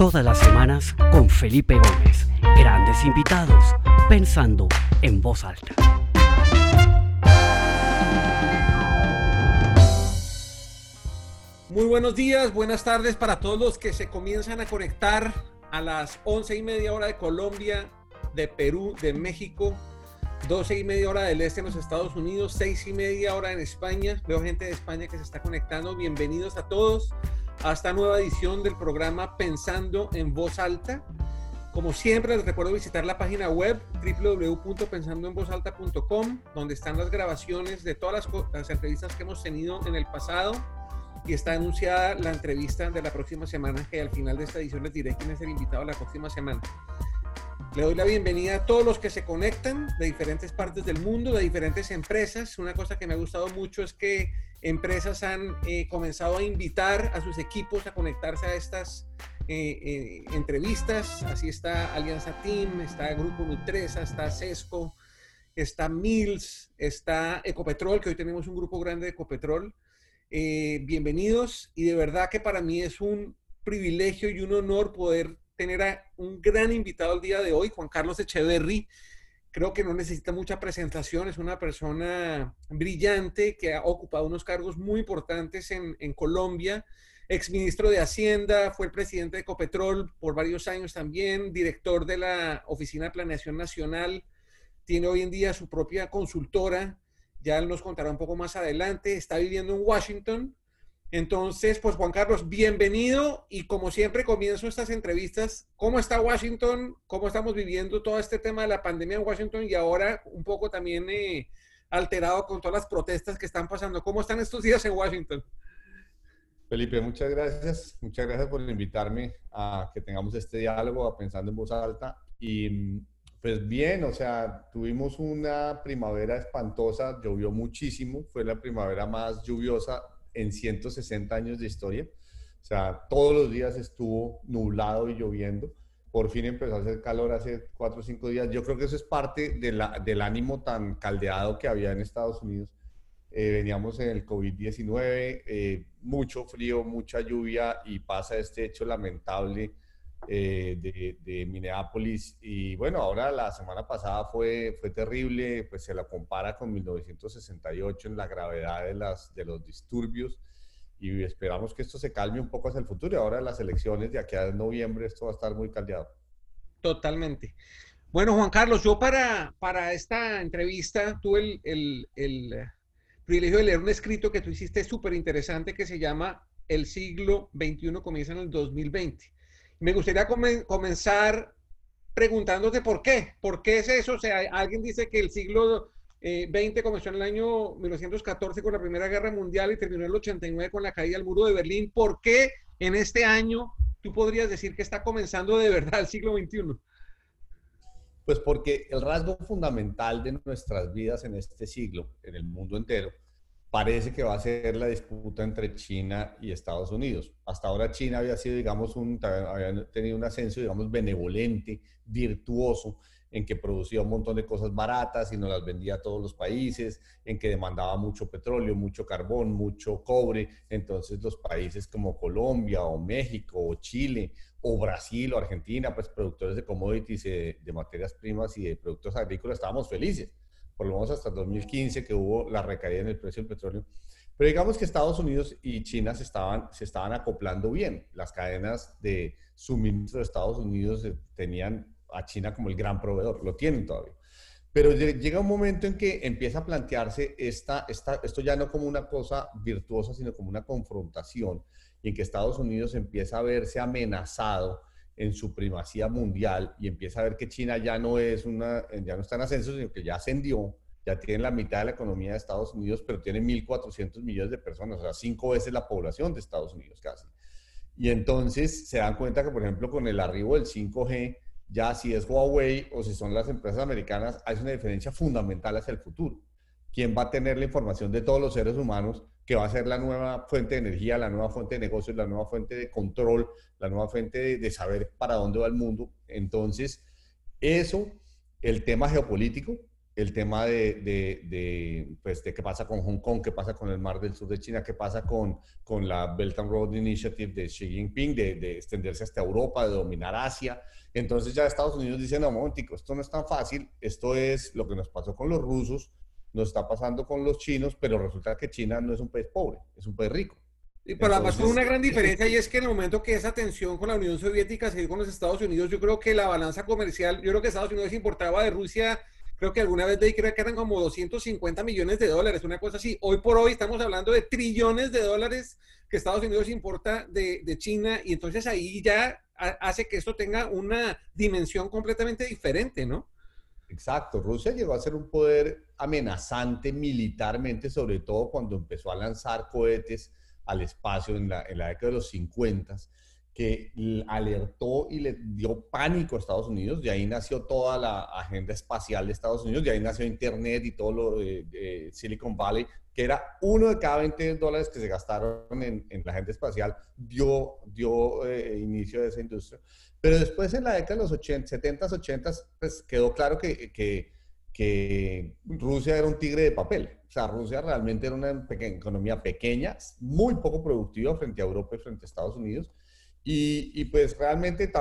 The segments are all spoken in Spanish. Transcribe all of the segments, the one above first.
Todas las semanas con Felipe Gómez. Grandes invitados, pensando en voz alta. Muy buenos días, buenas tardes para todos los que se comienzan a conectar a las once y media hora de Colombia, de Perú, de México, 12 y media hora del este en los Estados Unidos, 6 y media hora en España. Veo gente de España que se está conectando. Bienvenidos a todos a esta nueva edición del programa Pensando en Voz Alta. Como siempre, les recuerdo visitar la página web www.pensandoenvozalta.com, donde están las grabaciones de todas las, las, entrevistas que hemos tenido en el pasado y está anunciada la entrevista de la próxima semana, que al final de esta edición les diré quién es el invitado la próxima semana. Le doy la bienvenida a todos los que se conectan de diferentes partes del mundo, de diferentes empresas. Una cosa que me ha gustado mucho es que empresas han eh, comenzado a invitar a sus equipos a conectarse a estas eh, eh, entrevistas. Así está Alianza Team, está Grupo Nutresa, está Sesco, está Mills, está Ecopetrol, que hoy tenemos un grupo grande de Ecopetrol. bienvenidos y de verdad que para mí es un privilegio y un honor poder tener a un gran invitado el día de hoy, Juan Carlos Echeverry. Creo que no necesita mucha presentación, es una persona brillante que ha ocupado unos cargos muy importantes en, en Colombia, exministro de Hacienda, fue el presidente de Ecopetrol por varios años también, director de la Oficina de Planeación Nacional, tiene hoy en día su propia consultora, ya él nos contará un poco más adelante, está viviendo en Washington, entonces, pues Juan Carlos, bienvenido y como siempre comienzo estas entrevistas. ¿Cómo está Washington? ¿Cómo estamos viviendo todo este tema de la pandemia en Washington y ahora un poco también eh, alterado con todas las protestas que están pasando? ¿Cómo están estos días en Washington? Felipe, muchas gracias. Muchas gracias por invitarme a que tengamos este diálogo, a pensando en voz alta. Y pues bien, o sea, tuvimos una primavera espantosa, llovió muchísimo, fue la primavera más lluviosa en 160 años de historia. O sea, todos los días estuvo nublado y lloviendo. Por fin empezó a hacer calor hace cuatro o cinco días. Yo creo que eso es parte de del ánimo tan caldeado que había en Estados Unidos. Eh, veníamos en el COVID-19, eh, mucho frío, mucha lluvia y pasa este hecho lamentable eh, de, de, Minneapolis. Y bueno, ahora la semana pasada fue, fue terrible, pues se la compara con 1968 en la gravedad de, las, de los disturbios y esperamos que esto se calme un poco hacia el futuro. Y ahora las elecciones de aquí a noviembre esto va a estar muy caldeado. Totalmente. Bueno, Juan Carlos, yo para, para esta entrevista tuve el, el, el privilegio de leer un escrito que tú hiciste súper interesante que se llama El siglo XXI comienza en el 2020. Me gustaría comenzar preguntándote por qué. ¿Por qué es eso? O sea, alguien dice que el siglo eh, comenzó en el año 1914 con la Primera Guerra Mundial y terminó en el 89 con la caída del muro de Berlín. ¿Por qué en este año tú podrías decir que está comenzando de verdad el siglo XXI? Pues porque el rasgo fundamental de nuestras vidas en este siglo, en el mundo entero, parece que va a ser la disputa entre China y Estados Unidos. Hasta ahora China había sido, digamos, un, había tenido un ascenso, digamos, benevolente, virtuoso, en que producía un montón de cosas baratas y nos las vendía a todos los países, en que demandaba mucho petróleo, mucho carbón, mucho cobre. Entonces los países como Colombia o México o Chile o Brasil o Argentina, pues productores de commodities, de, de materias primas y de productos agrícolas, estábamos felices por lo menos hasta 2015 que hubo la recaída en el precio del petróleo. Pero digamos que Estados Unidos y China se estaban, se estaban acoplando bien. Las cadenas de suministro de Estados Unidos eh, tenían a China como el gran proveedor, lo tienen todavía. Pero llega un momento en que empieza a plantearse esta, esta, esto ya no como una cosa virtuosa, sino como una confrontación, y en que Estados Unidos empieza a verse amenazado en su primacía mundial y empieza a ver que China ya no es una, ya no está en ascenso, sino que ya ascendió, ya tiene la mitad de la economía de Estados Unidos, pero tiene 1.400 millones de personas, o sea, cinco veces la población de Estados Unidos casi. Y entonces se dan cuenta que, por ejemplo, con el arribo del 5G, ya si es Huawei o si son las empresas americanas, hay una diferencia fundamental hacia el futuro. ¿Quién va a tener la información de todos los seres humanos que va a ser la nueva fuente de energía, la nueva fuente de negocios, la nueva fuente de control, la nueva fuente de, saber para dónde va el mundo. Entonces, eso, el tema geopolítico, el tema de, de, de, pues, de qué pasa con Hong Kong, qué pasa con el Mar del Sur de China, qué pasa con, con la Belt and Road Initiative de Xi Jinping, de, de, extenderse hasta Europa, de dominar Asia. Entonces ya Estados Unidos dice, no, momentico, esto no es tan fácil, esto es lo que nos pasó con los rusos, nos está pasando con los chinos, pero resulta que China no es un país pobre, es un país rico. pero además con una gran diferencia y es que en el momento que esa tensión con la Unión Soviética se dio con los Estados Unidos, yo creo que la balanza comercial, yo creo que Estados Unidos importaba de Rusia creo que alguna vez de ahí creo que eran como 250 millones de dólares, una cosa así. Hoy por hoy estamos hablando de trillones de dólares que Estados Unidos importa de, de China y entonces ahí ya hace que esto tenga una dimensión completamente diferente, ¿no? Exacto, Rusia llegó a ser un poder amenazante militarmente, sobre todo cuando empezó a lanzar cohetes al espacio en la, década de los 50 que alertó y le dio pánico a Estados Unidos. De ahí nació toda la agenda espacial de Estados Unidos, de ahí nació Internet y todo lo de, Silicon Valley, que era uno de cada 20 dólares que se gastaron en, la agenda espacial, dio, dio eh, inicio a esa industria. Pero después, en la década de los 80, 70, 80, pues quedó claro que, que, que Rusia era un tigre de papel. O sea, Rusia realmente era una economía pequeña, muy poco productiva frente a Europa y frente a Estados Unidos y, pues realmente,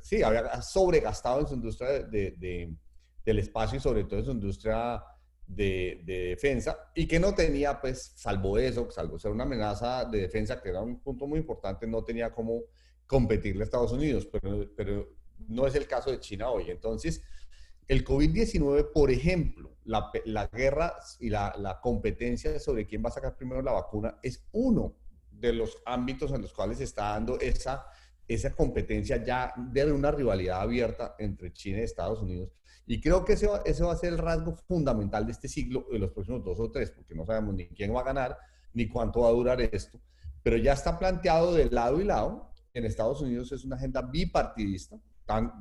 sí, había sobregastado en su industria de, del espacio y sobre todo en su industria de, defensa y que no tenía, pues, salvo eso, salvo ser una amenaza de defensa, que era un punto muy importante, no tenía cómo competirle a Estados Unidos, pero, pero no es el caso de China hoy. Entonces, el COVID-19, por ejemplo, la, guerra y la competencia sobre quién va a sacar primero la vacuna es uno de los ámbitos en los cuales se está dando esa, esa competencia ya de una rivalidad abierta entre China y Estados Unidos. Y creo que ese ese va a ser el rasgo fundamental de este siglo, de los próximos dos o tres, porque no sabemos ni quién va a ganar, ni cuánto va a durar esto, pero ya está planteado de lado y lado. En Estados Unidos es una agenda bipartidista,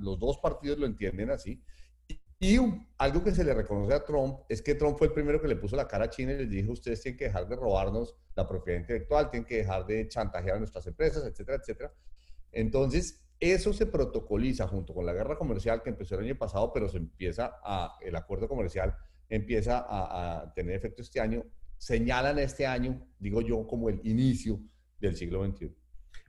los dos partidos lo entienden así, y algo que se le reconoce a Trump es que Trump fue el primero que le puso la cara a China y les dijo, ustedes tienen que dejar de robarnos la propiedad intelectual, tienen que dejar de chantajear a nuestras empresas, etcétera, etcétera. Entonces, eso se protocoliza junto con la guerra comercial que empezó el año pasado, pero se empieza a, el acuerdo comercial empieza a, tener efecto este año, señalan este año, digo yo, como el inicio del siglo XXI.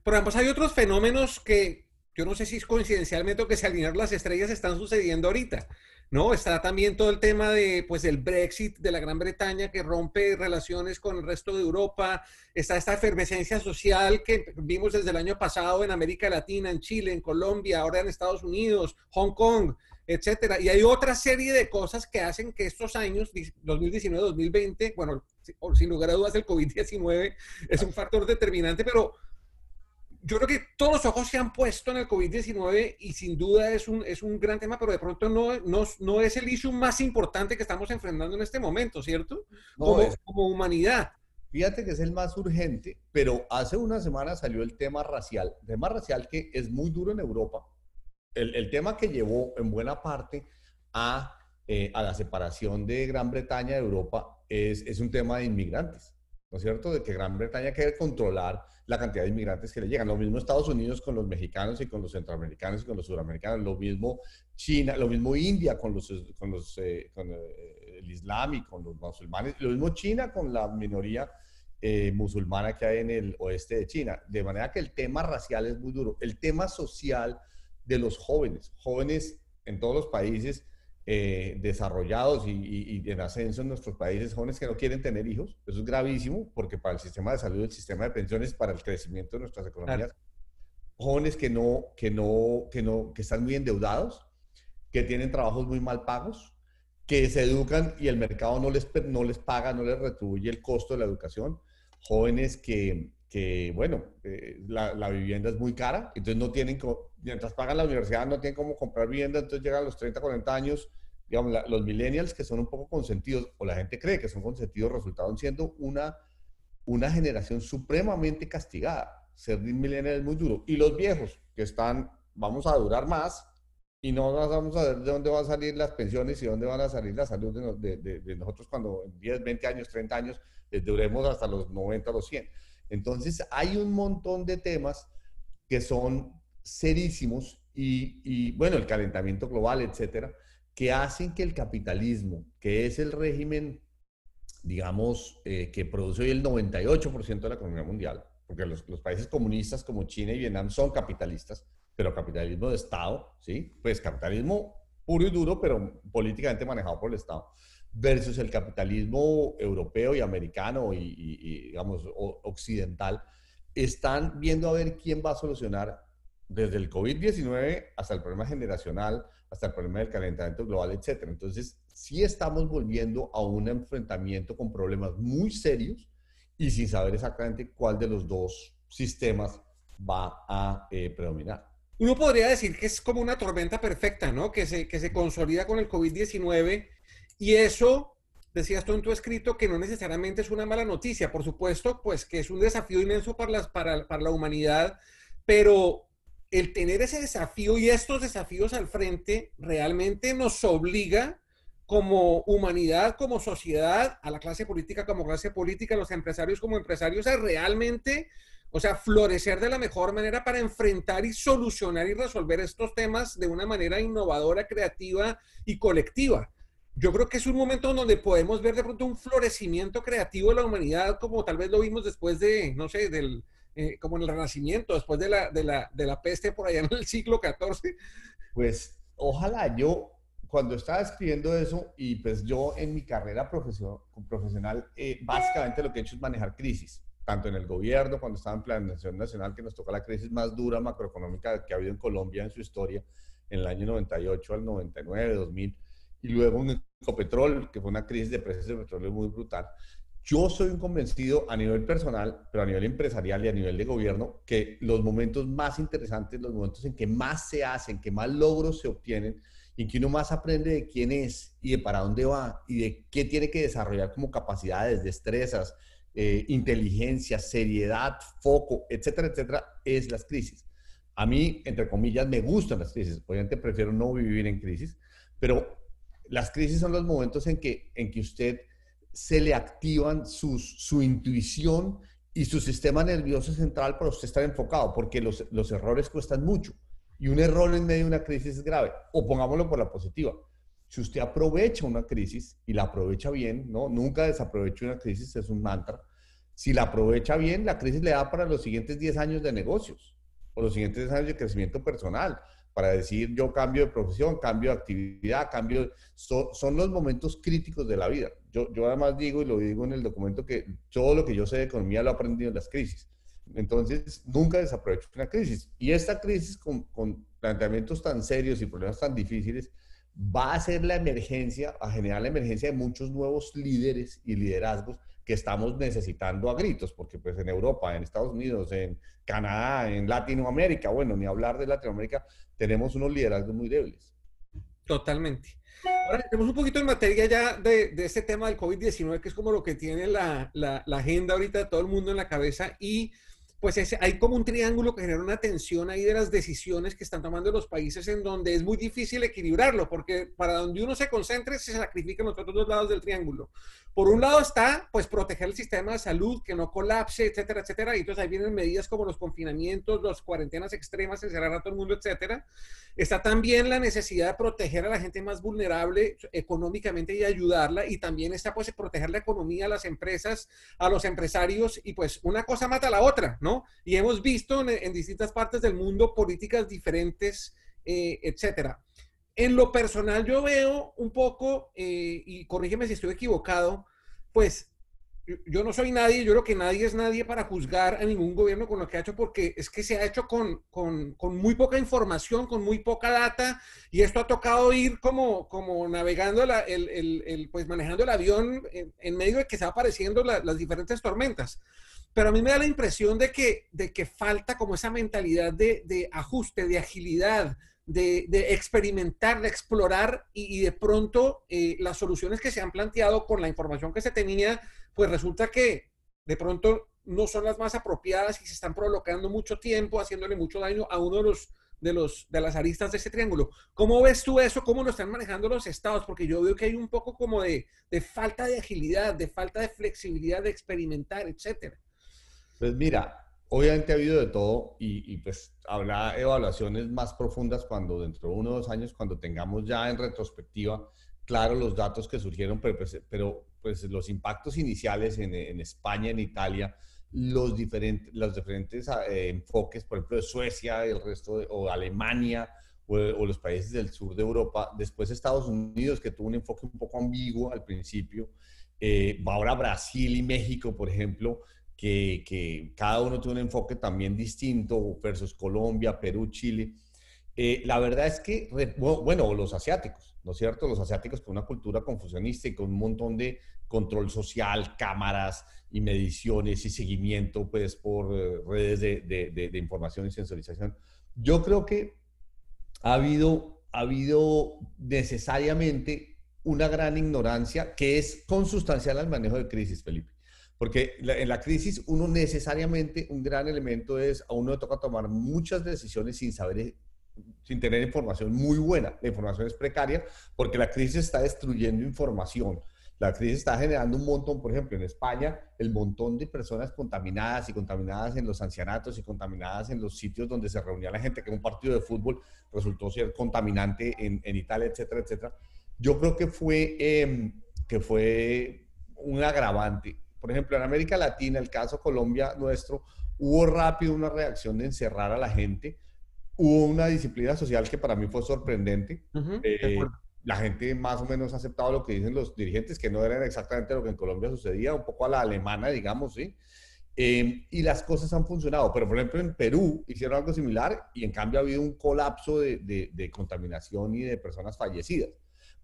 Pero además hay otros fenómenos que yo no sé si es coincidencialmente o que se alinearon las estrellas están sucediendo ahorita. ¿No? Está también todo el tema de, pues, el Brexit de la Gran Bretaña que rompe relaciones con el resto de Europa. Está esta efervescencia social que vimos desde el año pasado en América Latina, en Chile, en Colombia, ahora en Estados Unidos, Hong Kong, etcétera. Y hay otra serie de cosas que hacen que estos años, 2019-2020, bueno, sin lugar a dudas el COVID-19 es un factor determinante, pero yo creo que todos los ojos se han puesto en el COVID-19 y sin duda es un, es un gran tema, pero de pronto no, no, no es el issue más importante que estamos enfrentando en este momento, ¿cierto? como, como humanidad. Fíjate que es el más urgente, pero hace una semana salió el tema racial, tema racial que es muy duro en Europa, el, el tema que llevó en buena parte a, eh, a la separación de Gran Bretaña de Europa es, es un tema de inmigrantes, ¿no es cierto? De que Gran Bretaña quiere controlar la cantidad de inmigrantes que le llegan. Lo mismo Estados Unidos con los mexicanos y con los centroamericanos y con los suramericanos. Lo mismo China, lo mismo India con, los, con, los, eh, con eh, el Islam y con los musulmanes. Lo mismo China con la minoría eh, musulmana que hay en el oeste de China. De manera que el tema racial es muy duro. El tema social de los jóvenes, jóvenes en todos los países eh, desarrollados y, en ascenso en nuestros países, jóvenes que no quieren tener hijos. Eso es gravísimo porque para el sistema de salud, el sistema de pensiones, para el crecimiento de nuestras economías, jóvenes que no, que no, que no, que están muy endeudados, que tienen trabajos muy mal pagos, que se educan y el mercado no les, no les paga, no les retribuye el costo de la educación, jóvenes que, que bueno, eh, la, vivienda es muy cara, entonces no tienen, mientras pagan la universidad, no tienen cómo comprar vivienda, entonces llegan a los 30, 40 años, digamos, los millennials que son un poco consentidos, o la gente cree que son consentidos, resultaron siendo una, una generación supremamente castigada. Ser millennial es muy duro. Y los viejos, que están, vamos a durar más, y no vamos a ver de dónde van a salir las pensiones y dónde van a salir la salud de nosotros cuando en 10, 20 años, 30 años, duremos hasta los 90, los 100. Entonces, hay un montón de temas que son serísimos y, bueno, el calentamiento global, etcétera, que hacen que el capitalismo, que es el régimen, digamos, eh, que produce hoy el 98% de la economía mundial, porque los, los, países comunistas como China y Vietnam son capitalistas, pero capitalismo de Estado, ¿sí? Pues capitalismo puro y duro, pero políticamente manejado por el Estado, versus el capitalismo europeo y americano y, digamos, occidental, están viendo a ver quién va a solucionar desde el COVID-19 hasta el problema generacional, hasta el problema del calentamiento global, etc. Entonces, sí estamos volviendo a un enfrentamiento con problemas muy serios y sin saber exactamente cuál de los dos sistemas va a eh, predominar. Uno podría decir que es como una tormenta perfecta, ¿no? Que se, que se consolida con el COVID-19 y eso, decías tú en tu escrito, que no necesariamente es una mala noticia. Por supuesto, pues que es un desafío inmenso para, las, para, para la humanidad, pero el tener ese desafío y estos desafíos al frente realmente nos obliga como humanidad, como sociedad, a la clase política como clase política, a los empresarios como empresarios, a realmente o sea, florecer de la mejor manera para enfrentar y solucionar y resolver estos temas de una manera innovadora, creativa y colectiva. Yo creo que es un momento donde podemos ver de pronto un florecimiento creativo de la humanidad, como tal vez lo vimos después de, no sé, del, eh, como en el Renacimiento, después de la, de, la, de la peste por allá en el siglo XIV. Pues ojalá yo, cuando estaba escribiendo eso, y pues yo en mi carrera profesional, eh, básicamente lo que he hecho es manejar crisis tanto en el gobierno, cuando estaba en Planeación Nacional, que nos tocó la crisis más dura macroeconómica que ha habido en Colombia en su historia, en el año 98 al 99, 2000, y luego en Ecopetrol, que fue una crisis de precios de petróleo muy brutal. Yo soy un convencido a nivel personal, pero a nivel empresarial y a nivel de gobierno, que los momentos más interesantes, los momentos en que más se hacen, que más logros se obtienen, y que uno más aprende de quién es y de para dónde va y de qué tiene que desarrollar como capacidades, destrezas, eh, inteligencia, seriedad, foco, etcétera, etcétera, es las crisis. A mí, entre comillas, me gustan las crisis. Obviamente prefiero no vivir en crisis, pero las crisis son los momentos en que, en que usted se le activan sus, su intuición y su sistema nervioso central para usted estar enfocado, porque los, los errores cuestan mucho. Y un error en medio de una crisis es grave. O pongámoslo por la positiva. Si usted aprovecha una crisis y la aprovecha bien, ¿no? Nunca desaproveche una crisis, es un mantra. Si la aprovecha bien, la crisis le da para los siguientes 10 años de negocios o los siguientes 10 años de crecimiento personal, para decir yo cambio de profesión, cambio de actividad, cambio... son los momentos críticos de la vida. Yo, yo además digo, y lo digo en el documento, que todo lo que yo sé de economía lo he aprendido en las crisis. Entonces, nunca desaprovecho una crisis. Y esta crisis con, con planteamientos tan serios y problemas tan difíciles, va a ser la emergencia, a generar la emergencia de muchos nuevos líderes y liderazgos que estamos necesitando a gritos, porque pues en Europa, en Estados Unidos, en Canadá, en Latinoamérica, bueno, ni hablar de Latinoamérica, tenemos unos liderazgos muy débiles. Totalmente. Ahora tenemos un poquito en materia ya de, de este tema del COVID-19, que es como lo que tiene la, la, la agenda ahorita de todo el mundo en la cabeza y pues hay como un triángulo que genera una tensión ahí de las decisiones que están tomando los países en donde es muy difícil equilibrarlo, porque para donde uno se concentre se sacrifican los otros dos lados del triángulo. Por un lado está, pues, proteger el sistema de salud, que no colapse, etcétera, etcétera. Y entonces ahí vienen medidas como los confinamientos, las cuarentenas extremas, encerrar a todo el mundo, etcétera. Está también la necesidad de proteger a la gente más vulnerable económicamente y ayudarla. Y también está, pues, proteger la economía, a las empresas, a los empresarios. Y pues una cosa mata a la otra, ¿no? Y hemos visto en, distintas partes del mundo políticas diferentes, eh, etcétera. En lo personal yo veo un poco, eh, y corrígeme si estoy equivocado, pues yo no soy nadie, yo creo que nadie es nadie para juzgar a ningún gobierno con lo que ha hecho, porque es que se ha hecho con, con, con muy poca información, con muy poca data, y esto ha tocado ir como, como navegando, el, el, el, pues manejando el avión en, medio de que se apareciendo las diferentes tormentas. Pero a mí me da la impresión de que, de que falta como esa mentalidad de, de ajuste, de agilidad, de, de, experimentar, de explorar y, de pronto eh, las soluciones que se han planteado con la información que se tenía, pues resulta que de pronto no son las más apropiadas y se están provocando mucho tiempo, haciéndole mucho daño a uno de los de, los, de las aristas de ese triángulo. ¿Cómo ves tú eso? ¿Cómo lo están manejando los estados? Porque yo veo que hay un poco como de, de falta de agilidad, de falta de flexibilidad, de experimentar, etcétera. Pues mira, obviamente ha habido de todo y, y, pues habrá evaluaciones más profundas cuando dentro de uno o dos años, cuando tengamos ya en retrospectiva, claro, los datos que surgieron, pero, pues, pero pues los impactos iniciales en, en España, en Italia, los diferentes, los diferentes eh, enfoques, por ejemplo, de Suecia, el resto de, o Alemania, o, o, los países del sur de Europa, después Estados Unidos, que tuvo un enfoque un poco ambiguo al principio, eh, ahora Brasil y México, por ejemplo, que, que, cada uno tiene un enfoque también distinto, versus Colombia, Perú, Chile. Eh, la verdad es que, bueno, los asiáticos, ¿no es cierto? Los asiáticos con una cultura confusionista y con un montón de control social, cámaras y mediciones y seguimiento, pues, por eh, redes de, de, de, información y sensorización. Yo creo que ha habido, ha habido necesariamente una gran ignorancia que es consustancial al manejo de crisis, Felipe. Porque en la crisis uno necesariamente, un gran elemento es, a uno le toca tomar muchas decisiones sin saber sin tener información muy buena. La información es precaria porque la crisis está destruyendo información. La crisis está generando un montón, por ejemplo, en España, el montón de personas contaminadas y contaminadas en los ancianatos y contaminadas en los sitios donde se reunía la gente, que un partido de fútbol resultó ser contaminante en, en Italia, etcétera, etcétera. Yo creo que fue, eh, que fue un agravante. Por ejemplo, en América Latina, el caso Colombia nuestro, hubo rápido una reacción de encerrar a la gente hubo una disciplina social que para mí fue sorprendente. Uh -huh, eh, la gente más o menos ha aceptado lo que dicen los dirigentes, que no eran exactamente lo que en Colombia sucedía, un poco a la alemana, digamos, ¿sí? Eh, y las cosas han funcionado. Pero, por ejemplo, en Perú hicieron algo similar y en cambio ha habido un colapso de, de, de contaminación y de personas fallecidas.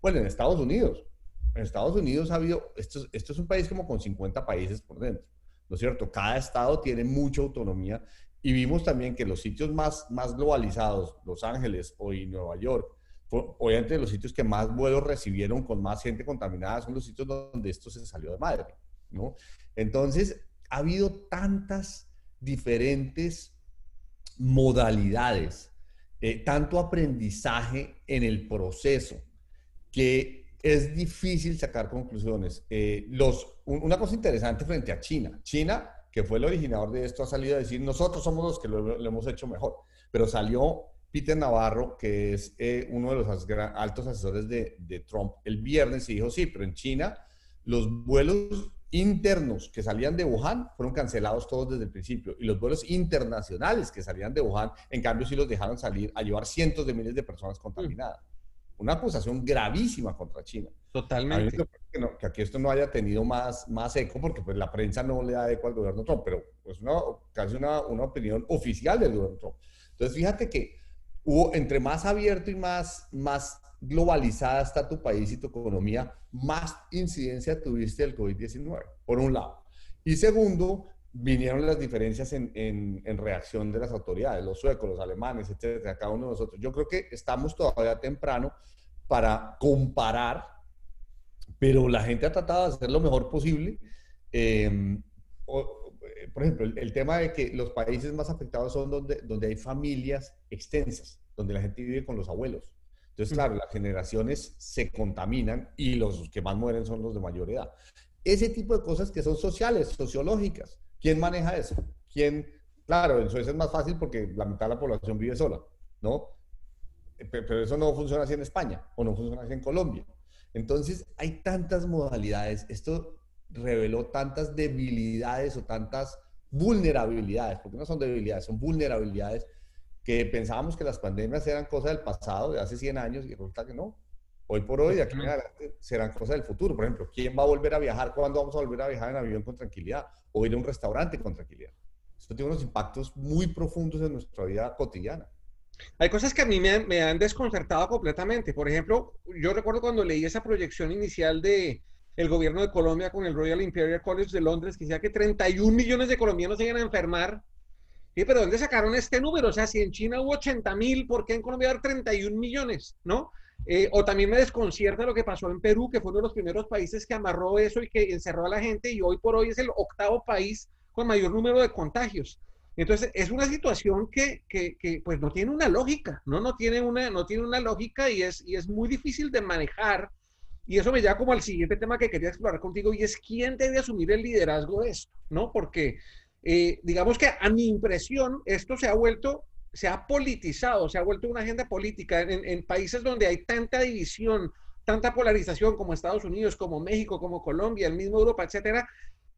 Bueno, en Estados Unidos, en Estados Unidos ha habido, esto, esto es un país como con 50 países por dentro, ¿no es cierto? Cada estado tiene mucha autonomía y vimos también que los sitios más, más globalizados, Los Ángeles o y Nueva York, obviamente los sitios que más vuelos recibieron con más gente contaminada son los sitios donde esto se salió de madre, ¿no? Entonces, ha habido tantas diferentes modalidades, eh, tanto aprendizaje en el proceso, que es difícil sacar conclusiones. Eh, una cosa interesante frente a China. China que fue el originador de esto, ha salido a decir, nosotros somos los que lo, lo hemos hecho mejor. Pero salió Peter Navarro, que es eh, uno de los altos asesores de, de, Trump, el viernes y dijo, sí, pero en China los vuelos internos que salían de Wuhan fueron cancelados todos desde el principio y los vuelos internacionales que salían de Wuhan, en cambio, sí los dejaron salir a llevar cientos de miles de personas contaminadas. Una acusación gravísima contra China. Totalmente. Que, no, que, aquí esto no haya tenido más, más eco, porque pues la prensa no le da eco al gobierno Trump, pero pues una, casi una, una opinión oficial del gobierno Trump. Entonces, fíjate que hubo, entre más abierto y más, más globalizada está tu país y tu economía, más incidencia tuviste del COVID-19, por un lado. Y segundo, vinieron las diferencias en, en, en, reacción de las autoridades, los suecos, los alemanes, etcétera, cada uno de nosotros. Yo creo que estamos todavía temprano para comparar pero la gente ha tratado de hacer lo mejor posible. Eh, o, por ejemplo, el, el, tema de que los países más afectados son donde, donde hay familias extensas, donde la gente vive con los abuelos. Entonces, claro, las generaciones se contaminan y los que más mueren son los de mayor edad. Ese tipo de cosas que son sociales, sociológicas. ¿Quién maneja eso? ¿Quién? Claro, en Suecia es más fácil porque la mitad de la población vive sola, ¿no? Pero eso no funciona así en España o no funciona así en Colombia. Entonces, hay tantas modalidades. Esto reveló tantas debilidades o tantas vulnerabilidades, porque no son debilidades, son vulnerabilidades que pensábamos que las pandemias eran cosas del pasado, de hace 100 años, y resulta que no. Hoy por hoy, de aquí en adelante, serán cosas del futuro. Por ejemplo, ¿quién va a volver a viajar? ¿Cuándo vamos a volver a viajar en avión con tranquilidad? O ir a un restaurante con tranquilidad. Esto tiene unos impactos muy profundos en nuestra vida cotidiana. Hay cosas que a mí me han, me han, desconcertado completamente. Por ejemplo, yo recuerdo cuando leí esa proyección inicial de el gobierno de Colombia con el Royal Imperial College de Londres, que decía que 31 millones de colombianos se iban a enfermar. ¿Sí? Pero ¿dónde sacaron este número? O sea, si en China hubo 80 mil, ¿por qué en Colombia hay 31 millones? ¿No? Eh, o también me desconcierta lo que pasó en Perú, que fue uno de los primeros países que amarró eso y que encerró a la gente y hoy por hoy es el octavo país con mayor número de contagios. Entonces, es una situación que, que, pues no tiene una lógica, ¿no? No tiene una, no tiene una lógica y es, y es muy difícil de manejar. Y eso me lleva como al siguiente tema que quería explorar contigo y es quién debe asumir el liderazgo de esto, ¿no? Porque Eh, digamos que a mi impresión, esto se ha vuelto, se ha politizado, se ha vuelto una agenda política en, países donde hay tanta división, tanta polarización como Estados Unidos, como México, como Colombia, el mismo Europa, etcétera,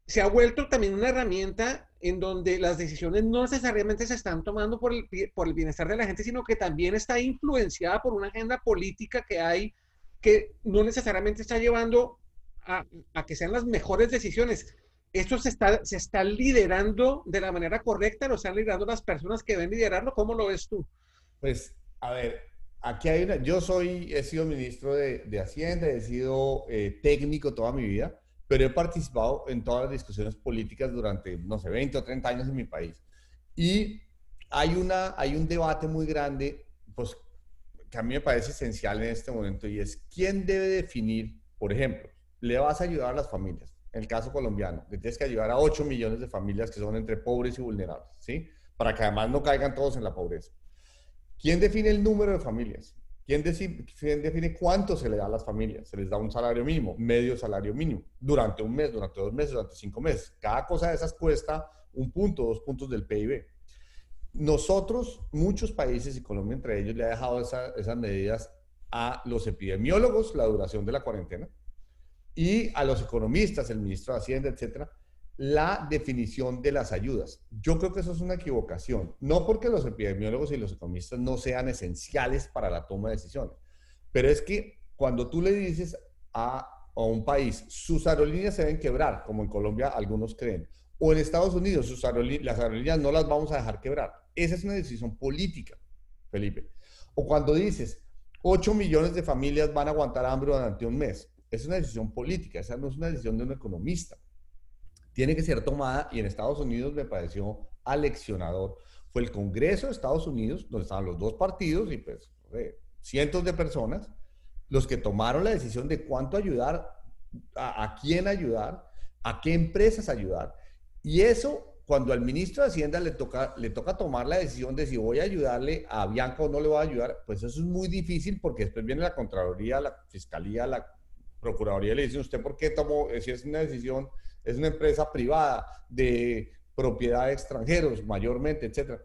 se ha vuelto también una herramienta en donde las decisiones no necesariamente se están tomando por el, por el bienestar de la gente, sino que también está influenciada por una agenda política que hay que no necesariamente está llevando a que sean las mejores decisiones. ¿Esto se está, se está liderando de la manera correcta? ¿Lo están liderando las personas que deben liderarlo? ¿Cómo lo ves tú? Pues, a ver, aquí hay una... Yo soy, he sido ministro de, de Hacienda, he sido eh, técnico toda mi vida pero he participado en todas las discusiones políticas durante, no sé, 20 o 30 años en mi país. Y hay, una, hay un debate muy grande, pues, que a mí me parece esencial en este momento, y es quién debe definir, por ejemplo, le vas a ayudar a las familias. En el caso colombiano, le tienes que ayudar a 8 millones de familias que son entre pobres y vulnerables, ¿sí? Para que además no caigan todos en la pobreza. ¿Quién define el número de familias? ¿Quién define, cuánto se le da a las familias? Se les da un salario mínimo, medio salario mínimo, durante un mes, durante dos meses, durante cinco meses. Cada cosa de esas cuesta un punto, dos puntos del PIB. Nosotros, muchos países, y Colombia entre ellos, le ha dejado esas medidas a los epidemiólogos, la duración de la cuarentena, y a los economistas, el ministro de Hacienda, etcétera, la definición de las ayudas. Yo creo que eso es una equivocación, no porque los epidemiólogos y los economistas no sean esenciales para la toma de decisiones, pero es que cuando tú le dices a, un país, sus aerolíneas se deben quebrar, como en Colombia algunos creen, o en Estados Unidos, sus las aerolíneas no las vamos a dejar quebrar. Esa es una decisión política, Felipe. O cuando dices, 8 millones de familias van a aguantar hambre durante un mes. Es una decisión política, esa no es una decisión de un economista tiene que ser tomada y en Estados Unidos me pareció aleccionador. Fue el Congreso de Estados Unidos, donde estaban los dos partidos y pues cientos de personas, los que tomaron la decisión de cuánto ayudar, a, quién ayudar, a qué empresas ayudar. Y eso, cuando al ministro de Hacienda le toca, le toca tomar la decisión de si voy a ayudarle a Bianca o no le voy a ayudar, pues eso es muy difícil porque después viene la Contraloría, la Fiscalía, la Procuraduría le dicen, ¿usted por qué tomó, si es una decisión es una empresa privada de propiedad de extranjeros mayormente, etcétera.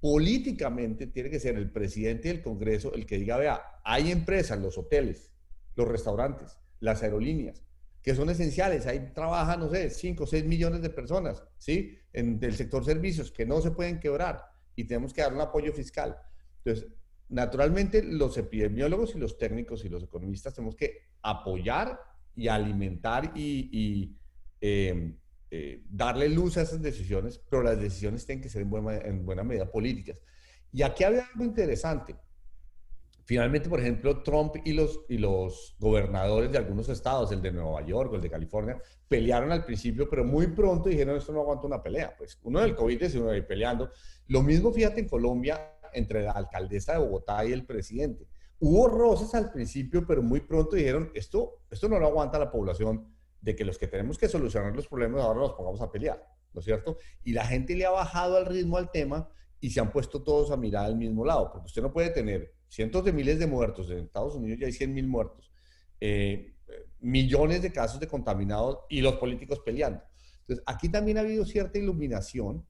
Políticamente tiene que ser el presidente del Congreso el que diga, vea, hay empresas, los hoteles, los restaurantes, las aerolíneas, que son esenciales. Ahí trabajan, no sé, 5 o 6 millones de personas, ¿sí? En el sector servicios que no se pueden quebrar y tenemos que dar un apoyo fiscal. Entonces, naturalmente, los epidemiólogos y los técnicos y los economistas tenemos que apoyar y alimentar y Em, eh, darle luz a esas decisiones, pero las decisiones tienen que ser en buena, en buena medida políticas. Y aquí había algo interesante. Finalmente, por ejemplo, Trump y los, y los gobernadores de algunos estados, el de Nueva York el de California, pelearon al principio, pero muy pronto dijeron, esto no aguanta una pelea. Pues uno del COVID y uno ahí peleando. Lo mismo, fíjate, en Colombia, entre la alcaldesa de Bogotá y el presidente. Hubo roces al principio, pero muy pronto dijeron, esto, esto no lo aguanta la población de que los que tenemos que solucionar los problemas ahora nos pongamos a pelear, ¿no es cierto? Y la gente le ha bajado al ritmo al tema y se han puesto todos a mirar al mismo lado, porque usted no puede tener cientos de miles de muertos, en Estados Unidos ya hay 100 mil muertos, eh, millones de casos de contaminados y los políticos peleando. Entonces, aquí también ha habido cierta iluminación,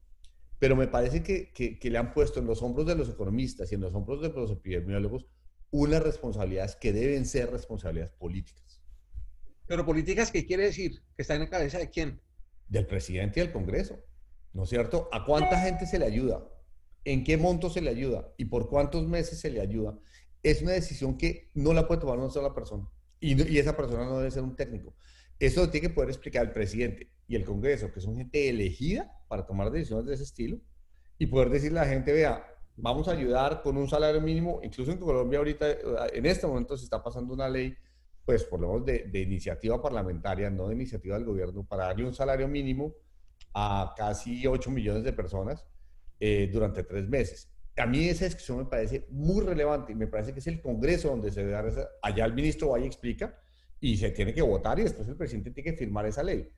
pero me parece que, que, que le han puesto en los hombros de los economistas y en los hombros de los epidemiólogos unas responsabilidades que deben ser responsabilidades políticas. Pero políticas, ¿qué quiere decir? ¿Que está en la cabeza de quién? Del presidente y del Congreso. ¿No es cierto? ¿A cuánta gente se le ayuda? ¿En qué monto se le ayuda? ¿Y por cuántos meses se le ayuda? Es una decisión que no la puede tomar una sola persona. Y, y esa persona no debe ser un técnico. Eso tiene que poder explicar el presidente y el Congreso, que son gente elegida para tomar decisiones de ese estilo, y poder decirle a la gente, vea, vamos a ayudar con un salario mínimo, incluso en Colombia ahorita, en este momento se está pasando una ley pues por lo menos de, iniciativa parlamentaria, no de iniciativa del gobierno, para darle un salario mínimo a casi 8 millones de personas eh, durante tres meses. A mí esa discusión me parece muy relevante y me parece que es el Congreso donde se debe dar esa, allá el ministro y explica y se tiene que votar y después el presidente tiene que firmar esa ley.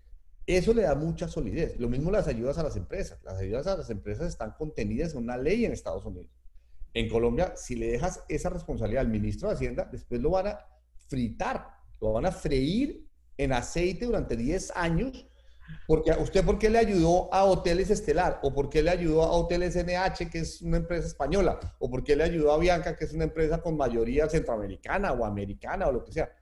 Eso le da mucha solidez. Lo mismo las ayudas a las empresas. Las ayudas a las empresas están contenidas en una ley en Estados Unidos. En Colombia, si le dejas esa responsabilidad al ministro de Hacienda, después lo van a fritar, lo van a freír en aceite durante 10 años Porque usted, ¿por qué le ayudó a Hoteles Estelar? ¿O por qué le ayudó a Hoteles NH, que es una empresa española? ¿O por qué le ayudó a Bianca, que es una empresa con mayoría centroamericana o americana o lo que sea?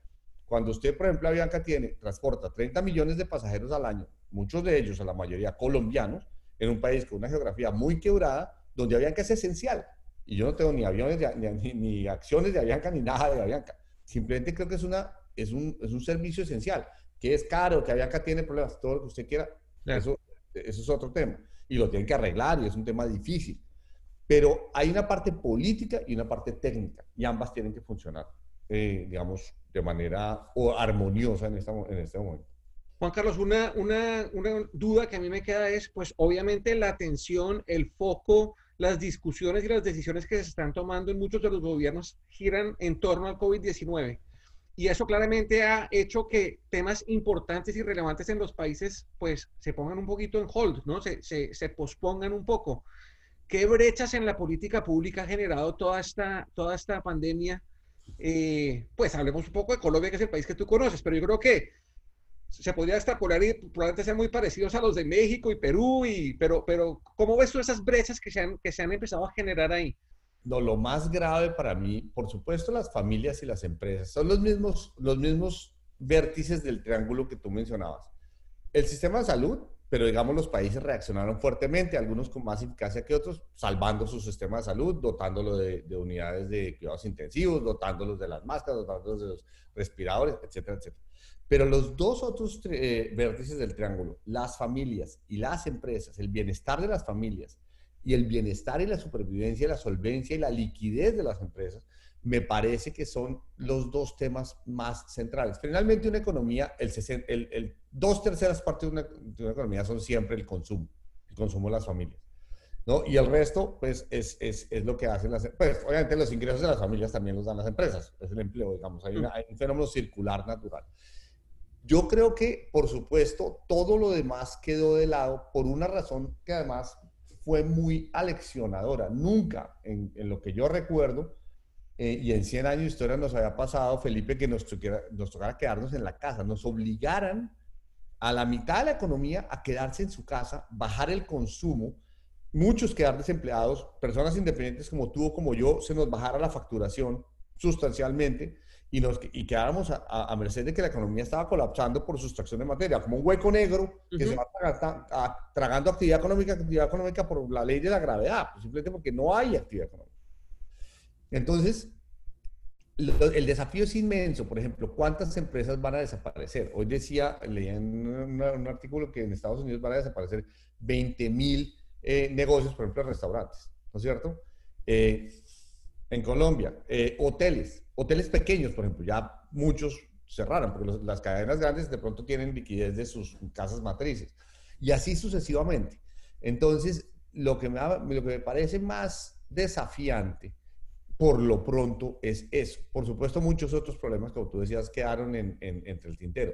Cuando usted, por ejemplo, a Bianca tiene, transporta 30 millones de pasajeros al año, muchos de ellos, a la mayoría colombianos, en un país con una geografía muy quebrada, donde Avianca es esencial. Y yo no tengo ni aviones, ni, ni, acciones de Avianca, ni nada de Avianca. Simplemente creo que es, una, es, un, es un servicio esencial que es caro, que Avianca tiene problemas, todo lo que usted quiera, eso, eso es otro tema. Y lo tienen que arreglar y es un tema difícil. Pero hay una parte política y una parte técnica y ambas tienen que funcionar, eh, digamos, de manera armoniosa en, esta, en este momento. Juan Carlos, una, una, una, duda que a mí me queda es, pues obviamente la atención, el foco, las discusiones y las decisiones que se están tomando en muchos de los gobiernos giran en torno al COVID-19. Y eso claramente ha hecho que temas importantes y relevantes en los países pues se pongan un poquito en hold, ¿no? Se, se, se pospongan un poco. ¿Qué brechas en la política pública ha generado toda esta, toda esta pandemia? Eh, pues hablemos un poco de Colombia, que es el país que tú conoces, pero yo creo que se podría extrapolar y probablemente ser muy parecidos a los de México y Perú, y, pero, pero ¿cómo ves tú esas brechas que se han, que se han empezado a generar ahí? Lo más grave para mí, por supuesto, las familias y las empresas. Son los mismos, los mismos vértices del triángulo que tú mencionabas. El sistema de salud, pero digamos los países reaccionaron fuertemente, algunos con más eficacia que otros, salvando su sistema de salud, dotándolo de, unidades de cuidados intensivos, dotándolos de las máscaras, dotándolos de los respiradores, etcétera, etcétera. Pero los dos otros eh, vértices del triángulo, las familias y las empresas, el bienestar de las familias y el bienestar y la supervivencia, la solvencia y la liquidez de las empresas, me parece que son los dos temas más centrales. Finalmente, una economía, el, dos terceras partes de una, economía son siempre el consumo, el consumo de las familias. ¿no? Y el resto, pues, es, es, es, lo que hacen las pues, Obviamente, los ingresos de las familias también los dan las empresas, es el empleo, digamos, hay un fenómeno circular natural. Yo creo que, por supuesto, todo lo demás quedó de lado por una razón que además fue muy aleccionadora. Nunca, en, lo que yo recuerdo, eh, y en 100 años de historia nos había pasado, Felipe, que nos, nos tocara quedarnos en la casa, nos obligaran a la mitad de la economía a quedarse en su casa, bajar el consumo, muchos quedar desempleados, personas independientes como tú o como yo, se nos bajara la facturación sustancialmente y, nos, y quedáramos a, merced de que la economía estaba colapsando por sustracción de materia, como un hueco negro que se va tragando actividad económica, actividad económica por la ley de la gravedad, pues simplemente porque no hay actividad económica. Entonces, el desafío es inmenso. Por ejemplo, ¿cuántas empresas van a desaparecer? Hoy decía, leía en un, artículo que en Estados Unidos van a desaparecer 20 mil eh, negocios, por ejemplo, restaurantes, ¿no es cierto? Eh, en Colombia, eh, hoteles, hoteles pequeños, por ejemplo, ya muchos cerraron, porque las cadenas grandes de pronto tienen liquidez de sus casas matrices. Y así sucesivamente. Entonces, lo que me, lo que me parece más desafiante, por lo pronto, es eso. Por supuesto, muchos otros problemas, como tú decías, quedaron en, entre el tintero.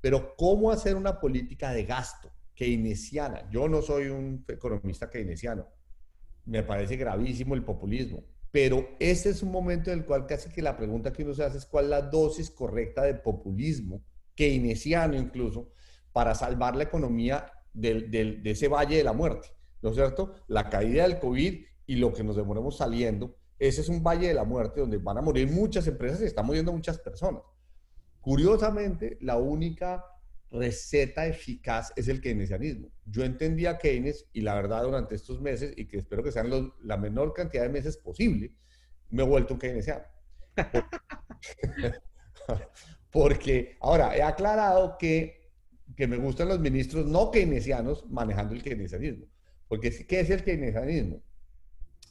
Pero, ¿cómo hacer una política de gasto keynesiana? Yo no soy un economista keynesiano. Me parece gravísimo el populismo pero este es un momento en el cual casi que la pregunta que uno se hace es cuál es la dosis correcta de populismo, keynesiano incluso, para salvar la economía de ese valle de la muerte, ¿no es cierto? La caída del COVID y lo que nos demoremos saliendo, ese es un valle de la muerte donde van a morir muchas empresas y están muriendo muchas personas. Curiosamente, la única receta eficaz es el keynesianismo. Yo entendía Keynes y la verdad durante estos meses, y que espero que sean la menor cantidad de meses posible, me he vuelto un keynesiano. Porque ahora he aclarado que, que me gustan los ministros no keynesianos manejando el keynesianismo. Porque ¿qué es el keynesianismo?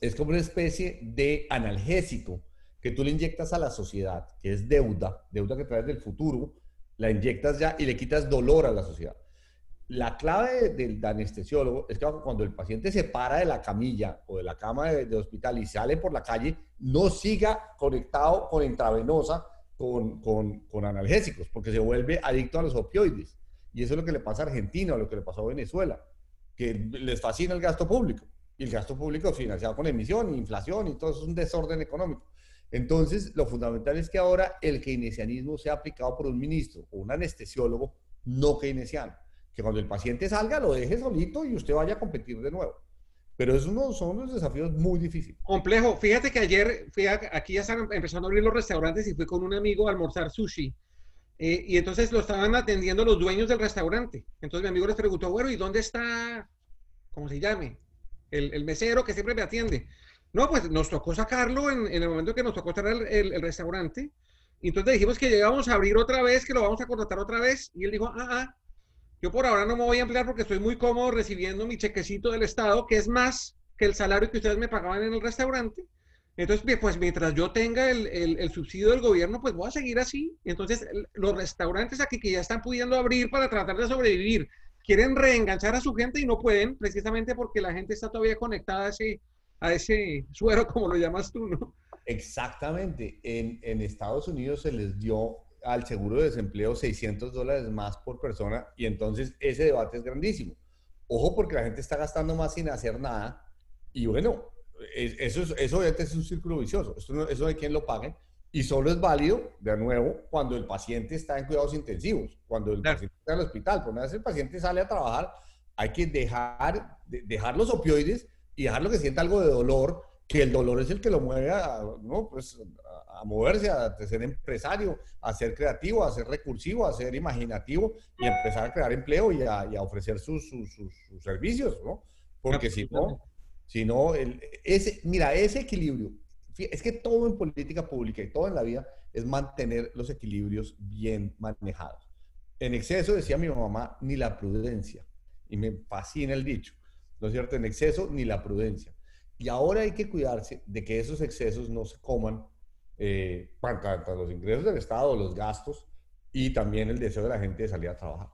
Es como una especie de analgésico que tú le inyectas a la sociedad, que es deuda, deuda que traes del futuro, la inyectas ya y le quitas dolor a la sociedad. La clave del anestesiólogo es que cuando el paciente se para de la camilla o de la cama de, hospital y sale por la calle, no siga conectado con intravenosa, con, con, con, analgésicos, porque se vuelve adicto a los opioides. Y eso es lo que le pasa a Argentina o lo que le pasó a Venezuela, que les fascina el gasto público. Y el gasto público financiado con emisión, inflación y todo eso es un desorden económico. Entonces, lo fundamental es que ahora el keynesianismo sea aplicado por un ministro o un anestesiólogo no keynesiano, que cuando el paciente salga lo deje solito y usted vaya a competir de nuevo. Pero es uno, son unos desafíos muy difíciles. Complejo. Fíjate que ayer fui aquí ya están empezando a abrir los restaurantes y fui con un amigo a almorzar sushi. Eh, y entonces lo estaban atendiendo los dueños del restaurante. Entonces mi amigo les preguntó, bueno, ¿y dónde está, cómo se llame? El, el mesero que siempre me atiende. No, pues nos tocó sacarlo en, el momento que nos tocó estar el, restaurante. Y entonces dijimos que llegamos a abrir otra vez, que lo vamos a contratar otra vez. Y él dijo, ah, ah, yo por ahora no me voy a emplear porque estoy muy cómodo recibiendo mi chequecito del Estado, que es más que el salario que ustedes me pagaban en el restaurante. Entonces, pues mientras yo tenga el, subsidio del gobierno, pues voy a seguir así. Entonces, los restaurantes aquí que ya están pudiendo abrir para tratar de sobrevivir, quieren reenganchar a su gente y no pueden, precisamente porque la gente está todavía conectada a ese, a ese suero, como lo llamas tú, ¿no? Exactamente. En, Estados Unidos se les dio al seguro de desempleo 600 dólares más por persona y entonces ese debate es grandísimo. Ojo porque la gente está gastando más sin hacer nada y bueno, eso, es, eso obviamente es un círculo vicioso, eso no, eso de quien lo pague y solo es válido, de nuevo, cuando el paciente está en cuidados intensivos, cuando el claro. paciente está en el hospital, pero una vez el paciente sale a trabajar, hay que dejar, dejar los opioides y dejarlo que sienta algo de dolor, que el dolor es el que lo mueve a, ¿no? pues, a moverse, a ser empresario, a ser creativo, a ser recursivo, a ser imaginativo y empezar a crear empleo y a, y a ofrecer sus, sus, sus, sus, servicios, ¿no? Porque si no, si no, el, ese, mira, ese equilibrio, es que todo en política pública y todo en la vida es mantener los equilibrios bien manejados. En exceso, decía mi mamá, ni la prudencia. Y me fascina el dicho, ¿no es cierto? En exceso, ni la prudencia. Y ahora hay que cuidarse de que esos excesos no se coman eh, los ingresos del Estado, los gastos y también el deseo de la gente de salir a trabajar.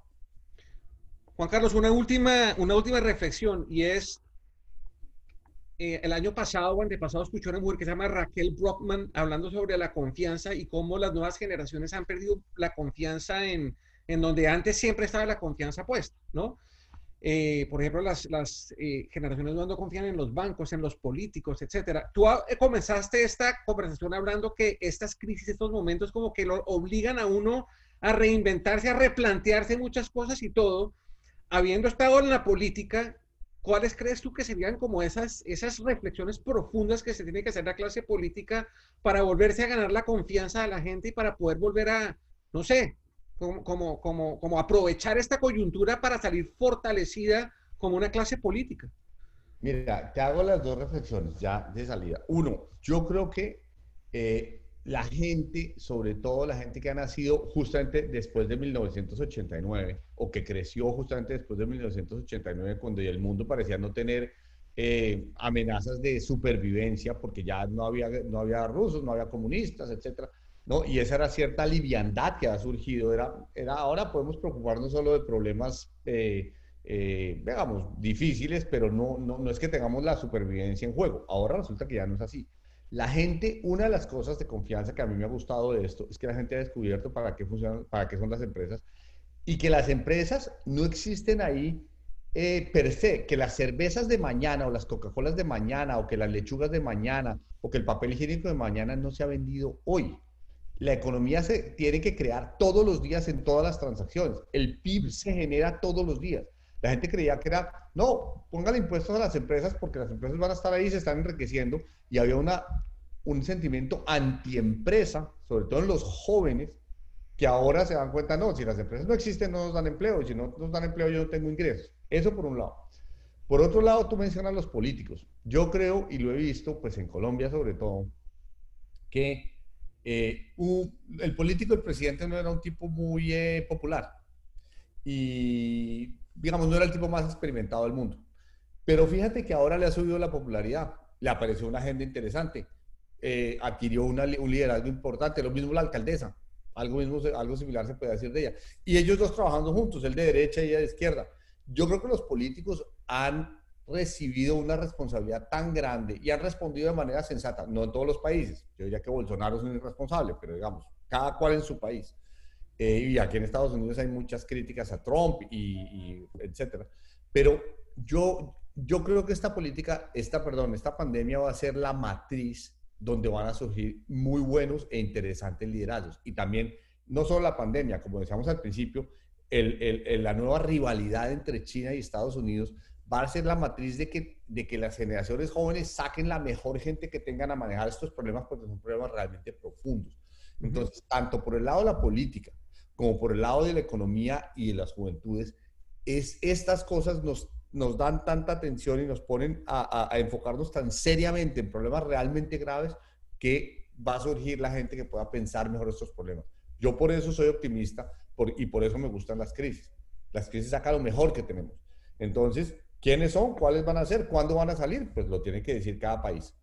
Juan Carlos, una última, una última reflexión y es, eh, el año pasado o antepasado escuché una mujer que se llama Raquel Brockman hablando sobre la confianza y cómo las nuevas generaciones han perdido la confianza en, en donde antes siempre estaba la confianza puesta, ¿no? Eh, por ejemplo, las, las eh, generaciones no confían en los bancos, en los políticos, etcétera. Tú eh, comenzaste esta conversación hablando que estas crisis, estos momentos como que lo obligan a uno a reinventarse, a replantearse muchas cosas y todo. Habiendo estado en la política, ¿cuáles crees tú que serían como esas, esas reflexiones profundas que se tiene que hacer la clase política para volverse a ganar la confianza de la gente y para poder volver a, no sé, como, como, como, como aprovechar esta coyuntura para salir fortalecida como una clase política? Mira, te hago las dos reflexiones ya de salida. Uno, yo creo que eh, la gente, sobre todo la gente que ha nacido justamente después de 1989 o que creció justamente después de 1989 cuando ya el mundo parecía no tener eh, amenazas de supervivencia porque ya no había, no había rusos, no había comunistas, etcétera. ¿no? Y esa era cierta liviandad que ha surgido. Era, era ahora podemos preocuparnos solo de problemas, eh, eh, digamos, difíciles, pero no, no, no es que tengamos la supervivencia en juego. Ahora resulta que ya no es así. La gente, una de las cosas de confianza que a mí me ha gustado de esto es que la gente ha descubierto para qué funcionan, para qué son las empresas y que las empresas no existen ahí eh, per se, que las cervezas de mañana o las Coca-Colas de mañana o que las lechugas de mañana o que el papel higiénico de mañana no se ha vendido hoy. La economía se tiene que crear todos los días en todas las transacciones. El PIB se genera todos los días. La gente creía que era, no, póngale impuestos a las empresas porque las empresas van a estar ahí se están enriqueciendo. Y había una, un sentimiento antiempresa, sobre todo en los jóvenes, que ahora se dan cuenta, no, si las empresas no existen, no nos dan empleo. Y si no nos dan empleo, yo no tengo ingresos. Eso por un lado. Por otro lado, tú mencionas los políticos. Yo creo, y lo he visto, pues en Colombia sobre todo, que eh, un, el político, el presidente, no era un tipo muy eh, popular. Y, digamos, no era el tipo más experimentado del mundo. Pero fíjate que ahora le ha subido la popularidad. Le apareció una agenda interesante. Eh, adquirió una, un liderazgo importante. Lo mismo la alcaldesa. Algo, mismo, algo similar se puede decir de ella. Y ellos dos trabajando juntos, él de derecha y ella de izquierda. Yo creo que los políticos han recibido una responsabilidad tan grande y han respondido de manera sensata, no en todos los países, yo diría que Bolsonaro es un irresponsable, pero digamos, cada cual en su país. Eh, y aquí en Estados Unidos hay muchas críticas a Trump y, y, etcétera. Pero yo, yo creo que esta política, esta, perdón, esta pandemia va a ser la matriz donde van a surgir muy buenos e interesantes liderazgos. Y también, no solo la pandemia, como decíamos al principio, la nueva rivalidad entre China y Estados Unidos va a ser la matriz de que, de que las generaciones jóvenes saquen la mejor gente que tengan a manejar estos problemas porque son problemas realmente profundos. Entonces, tanto por el lado de la política como por el lado de la economía y de las juventudes, es, estas cosas nos, nos dan tanta atención y nos ponen a, enfocarnos tan seriamente en problemas realmente graves que va a surgir la gente que pueda pensar mejor estos problemas. Yo por eso soy optimista y por eso me gustan las crisis. Las crisis sacan lo mejor que tenemos. Entonces, ¿quiénes son? ¿Cuáles van a ser? ¿Cuándo van a salir? Pues lo tiene que decir cada país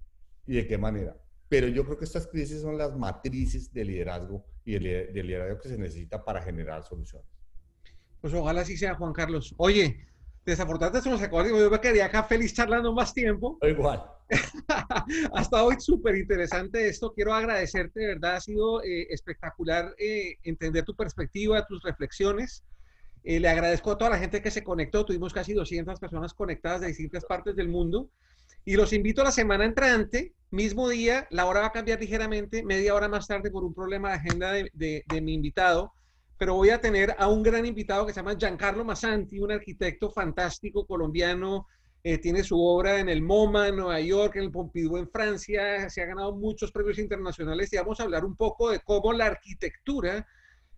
y de qué manera. Pero yo creo que estas crisis son las matrices de liderazgo y de liderazgo que se necesita para generar soluciones. Pues ojalá así sea, Juan Carlos. Oye, desafortunadamente se nos acabó. Yo me quedaría acá feliz charlando más tiempo. Igual. Hasta hoy súper interesante esto. Quiero agradecerte, de verdad, ha sido eh, espectacular eh, entender tu perspectiva, tus reflexiones. Eh, le agradezco a toda la gente que se conectó. Tuvimos casi 200 personas conectadas de distintas partes del mundo. Y los invito a la semana entrante, mismo día, la hora va a cambiar ligeramente, media hora más tarde por un problema de agenda de, mi invitado pero voy a tener a un gran invitado que se llama Giancarlo Massanti, un arquitecto fantástico colombiano eh, tiene su obra en el MoMA, en Nueva York, en el Pompidou, en Francia. Se ha ganado muchos premios internacionales y vamos a hablar un poco de cómo la arquitectura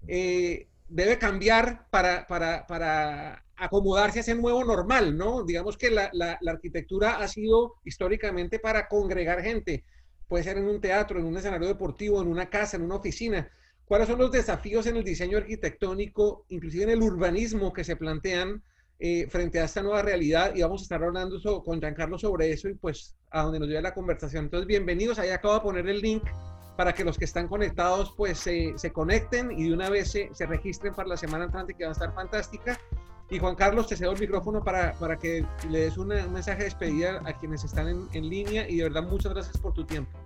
eh, debe cambiar para, para, para, acomodarse a ese nuevo normal, ¿no? Digamos que la, la, la, arquitectura ha sido históricamente para congregar gente. Puede ser en un teatro, en un escenario deportivo, en una casa, en una oficina. ¿Cuáles son los desafíos en el diseño arquitectónico, inclusive en el urbanismo que se plantean? Eh, frente a esta nueva realidad y vamos a estar hablando con Giancarlo sobre eso y pues a donde nos lleve la conversación. Entonces, bienvenidos, ahí acabo de poner el link para que los que están conectados pues se conecten y de una vez se, se, registren para la semana entrante que va a estar fantástica. Y Juan Carlos, te cedo el micrófono para, para que le des un mensaje de despedida a quienes están en, en línea y de verdad muchas gracias por tu tiempo.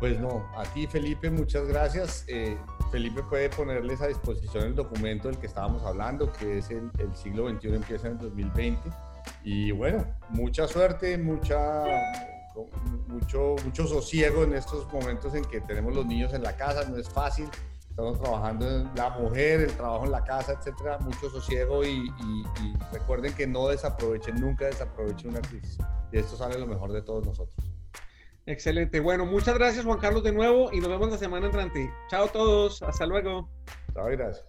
Pues no, a ti Felipe, muchas gracias. Eh, Felipe puede ponerles a disposición el documento del que estábamos hablando, que es el, siglo XXI empieza en el 2020. Y bueno, mucha suerte, mucha, mucho, mucho sosiego en estos momentos en que tenemos los niños en la casa, no es fácil. Estamos trabajando en la mujer, el trabajo en la casa, etcétera, mucho sosiego y, y recuerden que no desaprovechen, nunca desaprovechen una crisis. Y esto sale lo mejor de todos nosotros. Excelente. Bueno, muchas gracias Juan Carlos de nuevo y nos vemos la semana entrante. Chao a todos. Hasta luego. Chao, gracias.